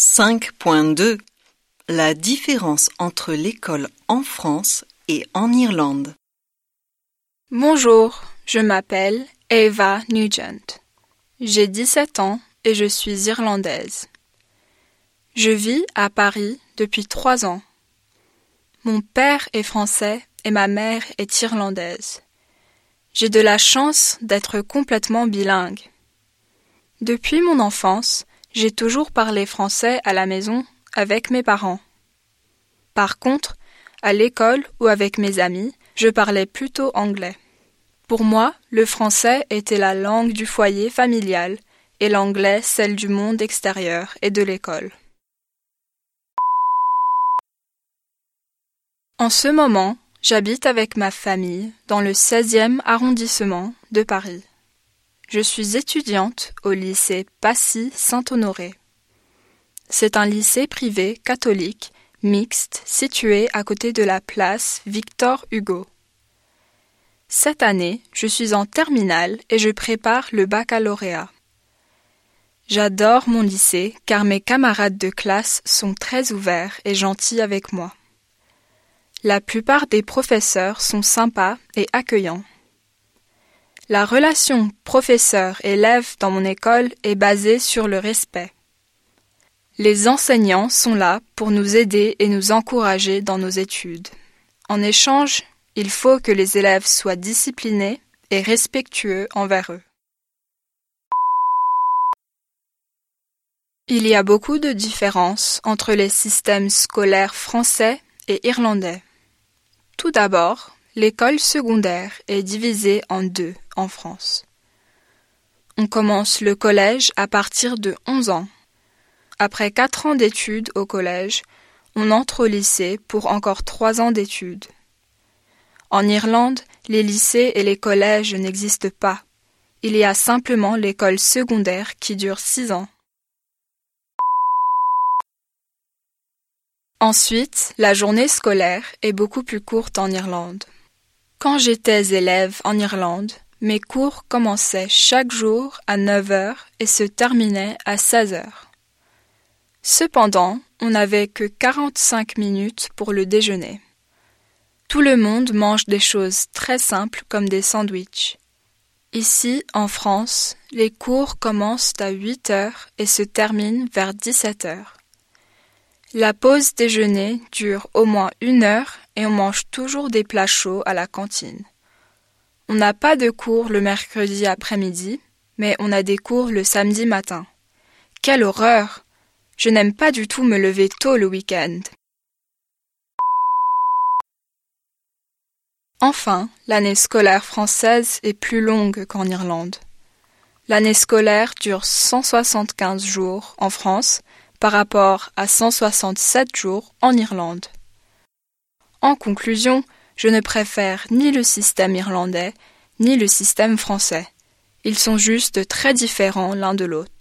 5.2 La différence entre l'école en France et en Irlande. Bonjour, je m'appelle Eva Nugent. J'ai 17 ans et je suis irlandaise. Je vis à Paris depuis trois ans. Mon père est français et ma mère est irlandaise. J'ai de la chance d'être complètement bilingue. Depuis mon enfance, j'ai toujours parlé français à la maison avec mes parents. Par contre, à l'école ou avec mes amis, je parlais plutôt anglais. Pour moi, le français était la langue du foyer familial et l'anglais celle du monde extérieur et de l'école. En ce moment, j'habite avec ma famille dans le 16e arrondissement de Paris. Je suis étudiante au lycée Passy Saint-Honoré. C'est un lycée privé catholique mixte situé à côté de la place Victor Hugo. Cette année, je suis en terminale et je prépare le baccalauréat. J'adore mon lycée car mes camarades de classe sont très ouverts et gentils avec moi. La plupart des professeurs sont sympas et accueillants. La relation professeur-élève dans mon école est basée sur le respect. Les enseignants sont là pour nous aider et nous encourager dans nos études. En échange, il faut que les élèves soient disciplinés et respectueux envers eux. Il y a beaucoup de différences entre les systèmes scolaires français et irlandais. Tout d'abord, L'école secondaire est divisée en deux en France. On commence le collège à partir de 11 ans. Après quatre ans d'études au collège, on entre au lycée pour encore trois ans d'études. En Irlande, les lycées et les collèges n'existent pas. Il y a simplement l'école secondaire qui dure six ans. Ensuite, la journée scolaire est beaucoup plus courte en Irlande. Quand j'étais élève en Irlande, mes cours commençaient chaque jour à 9 heures et se terminaient à 16 heures. Cependant, on n'avait que 45 minutes pour le déjeuner. Tout le monde mange des choses très simples comme des sandwichs. Ici, en France, les cours commencent à 8 heures et se terminent vers 17 heures. La pause déjeuner dure au moins une heure et on mange toujours des plats chauds à la cantine. On n'a pas de cours le mercredi après-midi, mais on a des cours le samedi matin. Quelle horreur Je n'aime pas du tout me lever tôt le week-end. Enfin, l'année scolaire française est plus longue qu'en Irlande. L'année scolaire dure 175 jours en France par rapport à 167 jours en Irlande. En conclusion, je ne préfère ni le système irlandais ni le système français. Ils sont juste très différents l'un de l'autre.